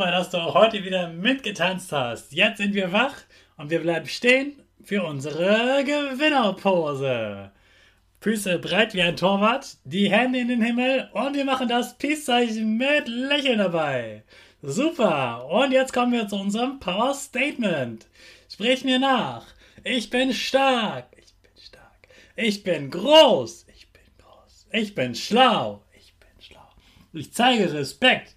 Super, dass du auch heute wieder mitgetanzt hast. Jetzt sind wir wach und wir bleiben stehen für unsere Gewinnerpose. Füße breit wie ein Torwart, die Hände in den Himmel und wir machen das Peace-Zeichen mit Lächeln dabei. Super, und jetzt kommen wir zu unserem Power Statement. Sprich mir nach. Ich bin stark. Ich bin stark. Ich bin groß. Ich bin groß. Ich bin schlau. Ich bin schlau. Ich zeige Respekt.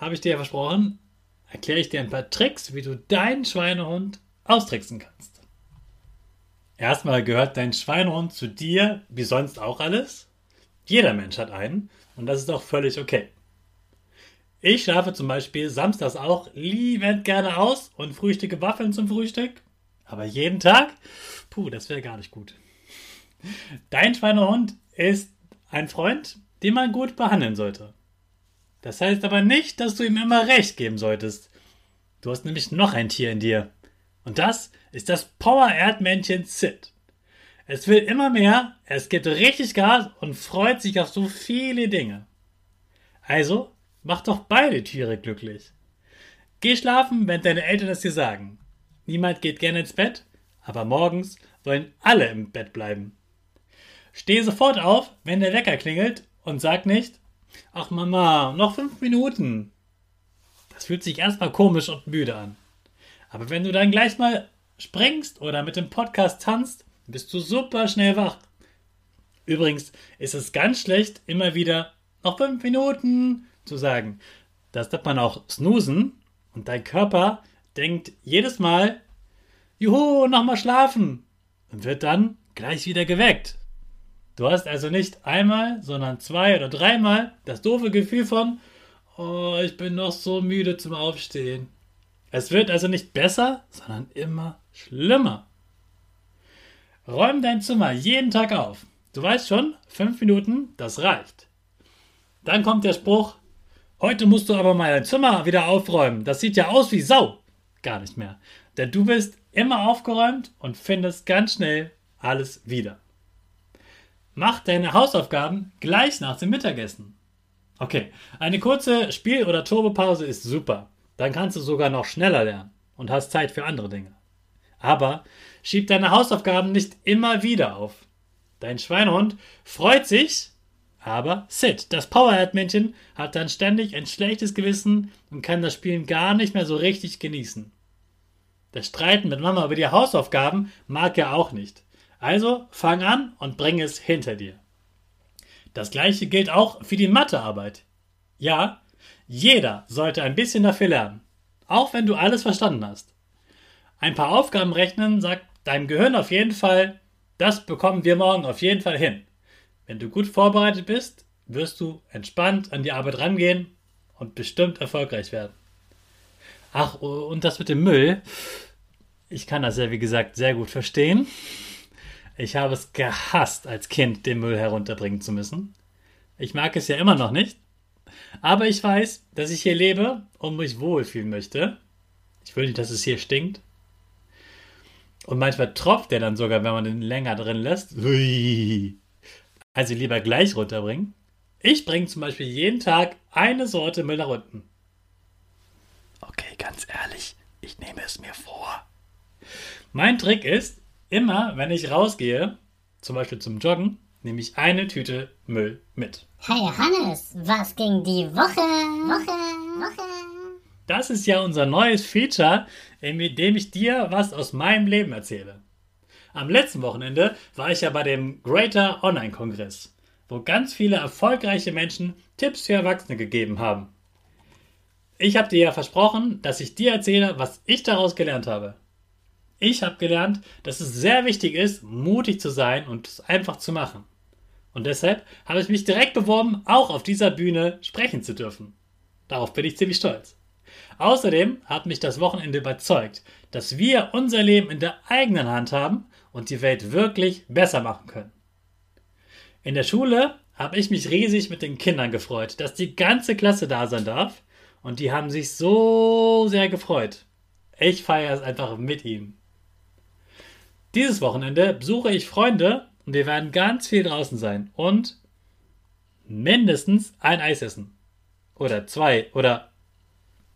habe ich dir ja versprochen, erkläre ich dir ein paar Tricks, wie du deinen Schweinehund austricksen kannst. Erstmal gehört dein Schweinehund zu dir, wie sonst auch alles. Jeder Mensch hat einen und das ist auch völlig okay. Ich schlafe zum Beispiel samstags auch liebend gerne aus und frühstücke Waffeln zum Frühstück. Aber jeden Tag? Puh, das wäre gar nicht gut. Dein Schweinehund ist ein Freund, den man gut behandeln sollte. Das heißt aber nicht, dass du ihm immer recht geben solltest. Du hast nämlich noch ein Tier in dir. Und das ist das Power-Erdmännchen Sid. Es will immer mehr, es gibt richtig Gas und freut sich auf so viele Dinge. Also, mach doch beide Tiere glücklich. Geh schlafen, wenn deine Eltern es dir sagen. Niemand geht gerne ins Bett, aber morgens wollen alle im Bett bleiben. Steh sofort auf, wenn der Wecker klingelt und sag nicht, Ach Mama, noch fünf Minuten. Das fühlt sich erstmal komisch und müde an. Aber wenn du dann gleich mal springst oder mit dem Podcast tanzt, bist du super schnell wach. Übrigens ist es ganz schlecht, immer wieder noch fünf Minuten zu sagen. Das nennt man auch snoosen und dein Körper denkt jedes Mal, juhu, nochmal schlafen und wird dann gleich wieder geweckt. Du hast also nicht einmal, sondern zwei oder dreimal das doofe Gefühl von, oh, ich bin noch so müde zum Aufstehen. Es wird also nicht besser, sondern immer schlimmer. Räum dein Zimmer jeden Tag auf. Du weißt schon, fünf Minuten, das reicht. Dann kommt der Spruch, heute musst du aber mal dein Zimmer wieder aufräumen. Das sieht ja aus wie Sau. Gar nicht mehr. Denn du bist immer aufgeräumt und findest ganz schnell alles wieder. Mach deine Hausaufgaben gleich nach dem Mittagessen. Okay, eine kurze Spiel- oder Turbopause ist super. Dann kannst du sogar noch schneller lernen und hast Zeit für andere Dinge. Aber schieb deine Hausaufgaben nicht immer wieder auf. Dein Schweinehund freut sich, aber Sid, das Powerhead-Männchen, hat dann ständig ein schlechtes Gewissen und kann das Spielen gar nicht mehr so richtig genießen. Das Streiten mit Mama über die Hausaufgaben mag er auch nicht. Also fang an und bring es hinter dir. Das gleiche gilt auch für die Mathearbeit. Ja, jeder sollte ein bisschen dafür lernen, auch wenn du alles verstanden hast. Ein paar Aufgaben rechnen sagt deinem Gehirn auf jeden Fall, das bekommen wir morgen auf jeden Fall hin. Wenn du gut vorbereitet bist, wirst du entspannt an die Arbeit rangehen und bestimmt erfolgreich werden. Ach, und das mit dem Müll. Ich kann das ja, wie gesagt, sehr gut verstehen. Ich habe es gehasst, als Kind den Müll herunterbringen zu müssen. Ich mag es ja immer noch nicht. Aber ich weiß, dass ich hier lebe und mich wohlfühlen möchte. Ich will nicht, dass es hier stinkt. Und manchmal tropft der dann sogar, wenn man den länger drin lässt. Also lieber gleich runterbringen. Ich bringe zum Beispiel jeden Tag eine Sorte Müll nach unten. Okay, ganz ehrlich, ich nehme es mir vor. Mein Trick ist, immer wenn ich rausgehe, zum Beispiel zum Joggen, nehme ich eine Tüte Müll mit. Hey Hannes, was ging die Woche? Woche, Woche. Das ist ja unser neues Feature, in dem ich dir was aus meinem Leben erzähle. Am letzten Wochenende war ich ja bei dem Greater Online Kongress, wo ganz viele erfolgreiche Menschen Tipps für Erwachsene gegeben haben. Ich habe dir ja versprochen, dass ich dir erzähle, was ich daraus gelernt habe. Ich habe gelernt, dass es sehr wichtig ist, mutig zu sein und es einfach zu machen. Und deshalb habe ich mich direkt beworben, auch auf dieser Bühne sprechen zu dürfen. Darauf bin ich ziemlich stolz. Außerdem hat mich das Wochenende überzeugt, dass wir unser Leben in der eigenen Hand haben und die Welt wirklich besser machen können. In der Schule habe ich mich riesig mit den Kindern gefreut, dass die ganze Klasse da sein darf und die haben sich so sehr gefreut. Ich feiere es einfach mit ihnen. Dieses Wochenende besuche ich Freunde und wir werden ganz viel draußen sein und mindestens ein Eis essen. Oder zwei. Oder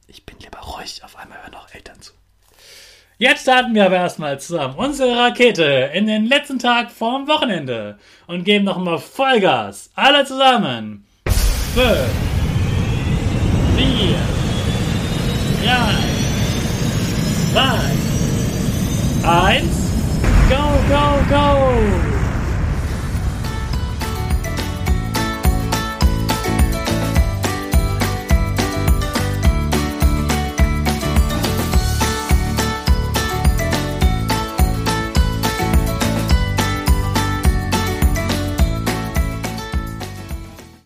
ich bin lieber ruhig, auf einmal hören auch Eltern zu. Jetzt starten wir aber erstmal zusammen unsere Rakete in den letzten Tag vorm Wochenende und geben nochmal Vollgas. Alle zusammen. Fünf, vier, drei, zwei, eins. Go, go, go!